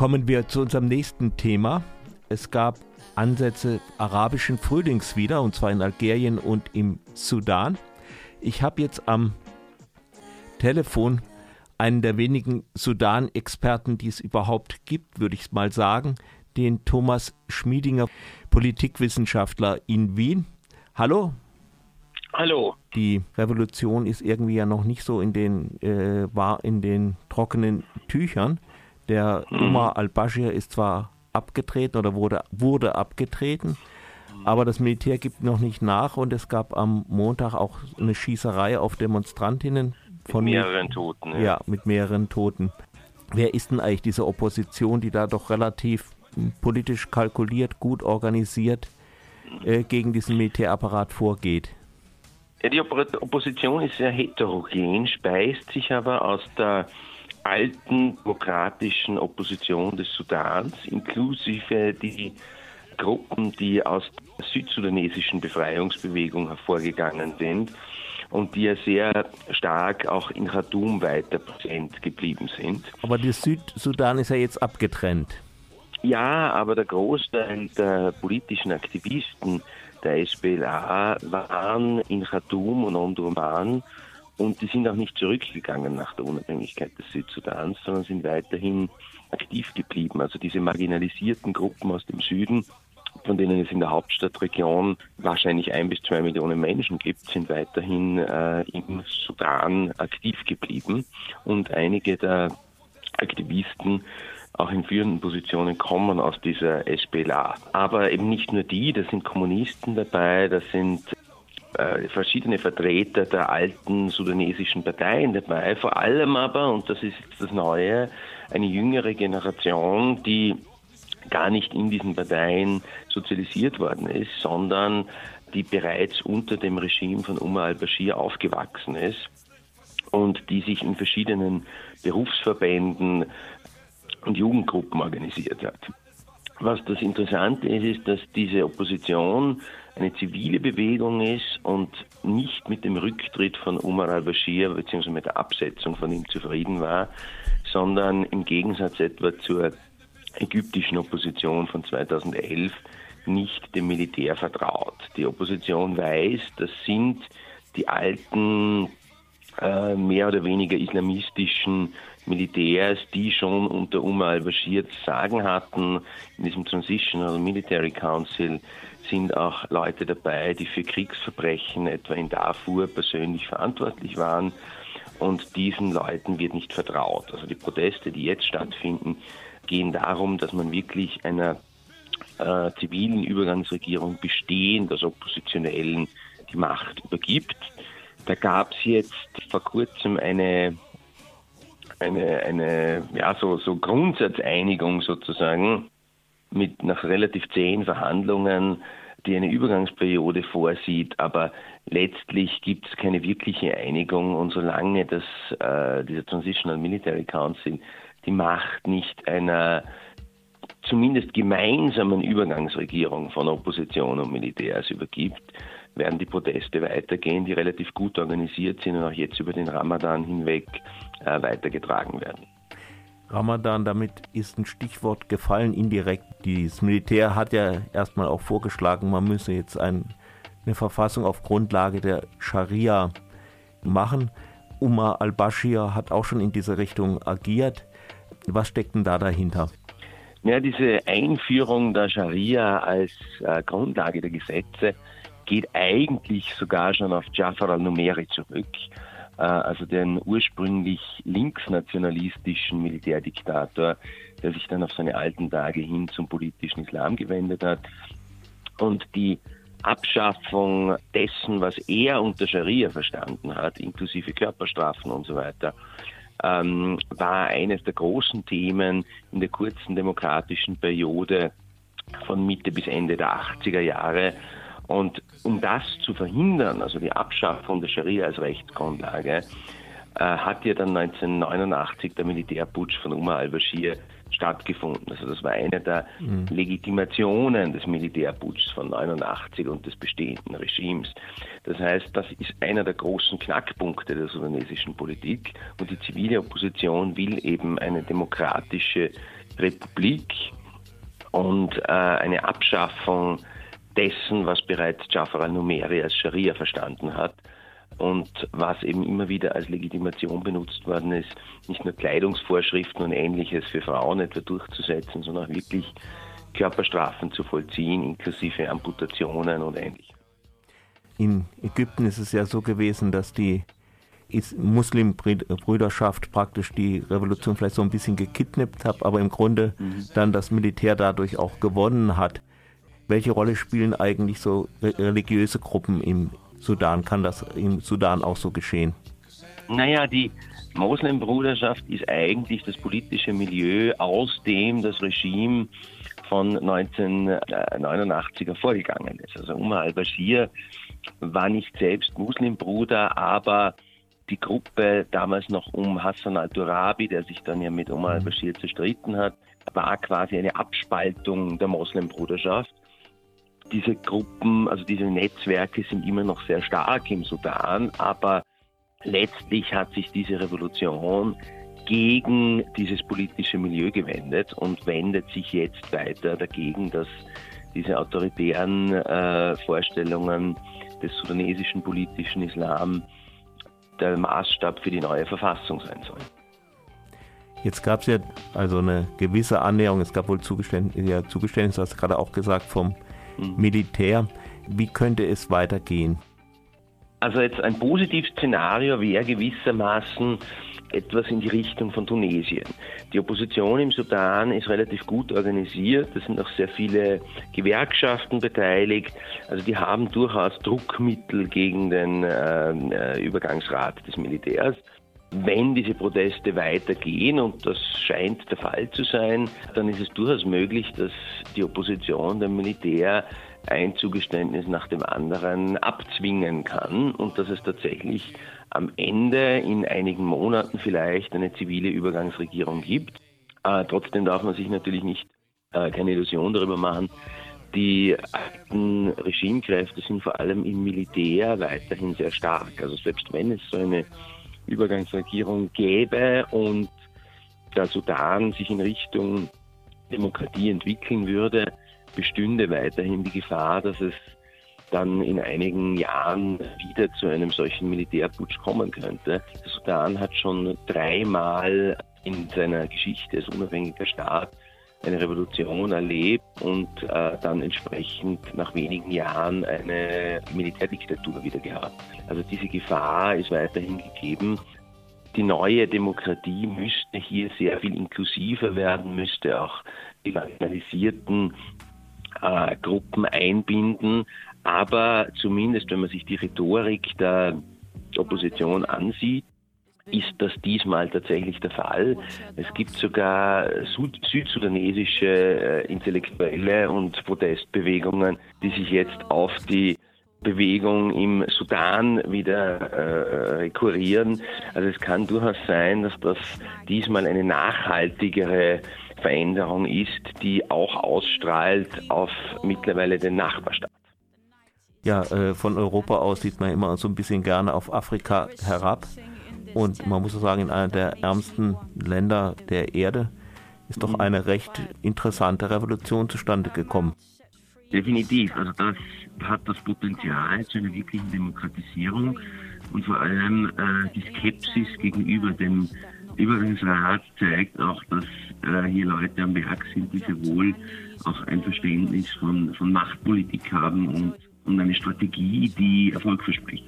Kommen wir zu unserem nächsten Thema. Es gab Ansätze arabischen Frühlings wieder, und zwar in Algerien und im Sudan. Ich habe jetzt am Telefon einen der wenigen Sudan-Experten, die es überhaupt gibt, würde ich mal sagen, den Thomas Schmiedinger, Politikwissenschaftler in Wien. Hallo. Hallo. Die Revolution ist irgendwie ja noch nicht so in den, äh, war in den trockenen Tüchern. Der hm. Umar al-Bashir ist zwar abgetreten oder wurde, wurde abgetreten, aber das Militär gibt noch nicht nach und es gab am Montag auch eine Schießerei auf Demonstrantinnen von mit mehreren Toten. Ja. ja, mit mehreren Toten. Wer ist denn eigentlich diese Opposition, die da doch relativ politisch kalkuliert, gut organisiert äh, gegen diesen Militärapparat vorgeht? Ja, die Opposition ist sehr heterogen, speist sich aber aus der alten demokratischen Opposition des Sudans, inklusive die Gruppen, die aus der südsudanesischen Befreiungsbewegung hervorgegangen sind und die ja sehr stark auch in Khartoum weiter präsent geblieben sind. Aber der Südsudan ist ja jetzt abgetrennt. Ja, aber der Großteil der politischen Aktivisten der SPLA waren in Khartoum und Omdurman und die sind auch nicht zurückgegangen nach der Unabhängigkeit des Südsudans, sondern sind weiterhin aktiv geblieben. Also diese marginalisierten Gruppen aus dem Süden von denen es in der Hauptstadtregion wahrscheinlich ein bis zwei Millionen Menschen gibt, sind weiterhin äh, im Sudan aktiv geblieben. Und einige der Aktivisten auch in führenden Positionen kommen aus dieser SPLA. Aber eben nicht nur die, da sind Kommunisten dabei, da sind verschiedene Vertreter der alten sudanesischen Parteien dabei, vor allem aber, und das ist das Neue, eine jüngere Generation, die gar nicht in diesen Parteien sozialisiert worden ist, sondern die bereits unter dem Regime von Umar al-Bashir aufgewachsen ist und die sich in verschiedenen Berufsverbänden und Jugendgruppen organisiert hat. Was das Interessante ist, ist, dass diese Opposition eine zivile Bewegung ist und nicht mit dem Rücktritt von Umar al-Bashir bzw. mit der Absetzung von ihm zufrieden war, sondern im Gegensatz etwa zur ägyptischen Opposition von 2011 nicht dem Militär vertraut. Die Opposition weiß, das sind die alten, äh, mehr oder weniger islamistischen Militärs, die schon unter Umar al-Bashir sagen hatten. In diesem Transitional Military Council sind auch Leute dabei, die für Kriegsverbrechen etwa in Darfur persönlich verantwortlich waren. Und diesen Leuten wird nicht vertraut. Also die Proteste, die jetzt stattfinden, gehen darum, dass man wirklich einer äh, zivilen Übergangsregierung bestehend aus Oppositionellen die Macht übergibt. Da gab es jetzt vor kurzem eine, eine, eine ja, so, so Grundsatzeinigung sozusagen mit nach relativ zehn Verhandlungen, die eine Übergangsperiode vorsieht, aber letztlich gibt es keine wirkliche Einigung. Und solange das, äh, dieser Transitional Military Council die Macht nicht einer zumindest gemeinsamen Übergangsregierung von Opposition und Militärs übergibt, werden die Proteste weitergehen, die relativ gut organisiert sind und auch jetzt über den Ramadan hinweg äh, weitergetragen werden. Ramadan, damit ist ein Stichwort gefallen, indirekt. Das Militär hat ja erstmal auch vorgeschlagen, man müsse jetzt ein, eine Verfassung auf Grundlage der Scharia machen. Umar al-Bashir hat auch schon in diese Richtung agiert. Was steckt denn da dahinter? Ja, diese Einführung der Scharia als äh, Grundlage der Gesetze geht eigentlich sogar schon auf Jafar al-Numeri zurück, äh, also den ursprünglich linksnationalistischen Militärdiktator, der sich dann auf seine alten Tage hin zum politischen Islam gewendet hat. Und die Abschaffung dessen, was er unter Scharia verstanden hat, inklusive Körperstrafen und so weiter, ähm, war eines der großen Themen in der kurzen demokratischen Periode von Mitte bis Ende der 80er Jahre. Und um das zu verhindern, also die Abschaffung der Scharia als Rechtsgrundlage, äh, hat ja dann 1989 der Militärputsch von Umar al-Bashir stattgefunden. Also das war eine der mhm. Legitimationen des Militärputschs von 89 und des bestehenden Regimes. Das heißt, das ist einer der großen Knackpunkte der sudanesischen Politik und die zivile Opposition will eben eine demokratische Republik und äh, eine Abschaffung dessen, was bereits Jafar al-Numeri als Scharia verstanden hat und was eben immer wieder als Legitimation benutzt worden ist, nicht nur Kleidungsvorschriften und ähnliches für Frauen etwa durchzusetzen, sondern auch wirklich Körperstrafen zu vollziehen, inklusive Amputationen und ähnlichem. In Ägypten ist es ja so gewesen, dass die Muslimbrüderschaft praktisch die Revolution vielleicht so ein bisschen gekidnappt hat, aber im Grunde mhm. dann das Militär dadurch auch gewonnen hat. Welche Rolle spielen eigentlich so religiöse Gruppen im Sudan? Kann das im Sudan auch so geschehen? Naja, die Moslembruderschaft ist eigentlich das politische Milieu, aus dem das Regime von 1989 hervorgegangen ist. Also Umar al-Bashir war nicht selbst Muslimbruder, aber die Gruppe damals noch um Hassan al-Turabi, der sich dann ja mit Omar al-Bashir zerstritten hat, war quasi eine Abspaltung der Moslembruderschaft. Diese Gruppen, also diese Netzwerke sind immer noch sehr stark im Sudan, aber letztlich hat sich diese Revolution gegen dieses politische Milieu gewendet und wendet sich jetzt weiter dagegen, dass diese autoritären äh, Vorstellungen des sudanesischen politischen Islam der Maßstab für die neue Verfassung sein soll. Jetzt gab es ja also eine gewisse Annäherung, es gab wohl Zugeständnisse, ja, Zugeständnisse hast gerade auch gesagt, vom. Militär. Wie könnte es weitergehen? Also jetzt ein Positivszenario wäre gewissermaßen etwas in die Richtung von Tunesien. Die Opposition im Sudan ist relativ gut organisiert. Es sind auch sehr viele Gewerkschaften beteiligt. Also die haben durchaus Druckmittel gegen den äh, Übergangsrat des Militärs. Wenn diese Proteste weitergehen, und das scheint der Fall zu sein, dann ist es durchaus möglich, dass die Opposition dem Militär ein Zugeständnis nach dem anderen abzwingen kann und dass es tatsächlich am Ende in einigen Monaten vielleicht eine zivile Übergangsregierung gibt. Äh, trotzdem darf man sich natürlich nicht äh, keine Illusion darüber machen. Die alten Regimekräfte sind vor allem im Militär weiterhin sehr stark. Also selbst wenn es so eine Übergangsregierung gäbe und der Sudan sich in Richtung Demokratie entwickeln würde, bestünde weiterhin die Gefahr, dass es dann in einigen Jahren wieder zu einem solchen Militärputsch kommen könnte. Der Sudan hat schon dreimal in seiner Geschichte als unabhängiger Staat eine Revolution erlebt und äh, dann entsprechend nach wenigen Jahren eine Militärdiktatur wieder gehabt. Also diese Gefahr ist weiterhin gegeben. Die neue Demokratie müsste hier sehr viel inklusiver werden, müsste auch die marginalisierten äh, Gruppen einbinden. Aber zumindest, wenn man sich die Rhetorik der Opposition ansieht, ist das diesmal tatsächlich der Fall. Es gibt sogar südsudanesische äh, Intellektuelle und Protestbewegungen, die sich jetzt auf die Bewegung im Sudan wieder äh, rekurrieren. Also es kann durchaus sein, dass das diesmal eine nachhaltigere Veränderung ist, die auch ausstrahlt auf mittlerweile den Nachbarstaat. Ja, äh, von Europa aus sieht man immer so ein bisschen gerne auf Afrika herab. Und man muss sagen, in einer der ärmsten Länder der Erde ist doch eine recht interessante Revolution zustande gekommen. Definitiv. Also das hat das Potenzial zu einer wirklichen Demokratisierung und vor allem äh, die Skepsis gegenüber dem Übergangsrat zeigt auch, dass äh, hier Leute am Werk sind, die sehr wohl auch ein Verständnis von, von Machtpolitik haben und, und eine Strategie, die Erfolg verspricht.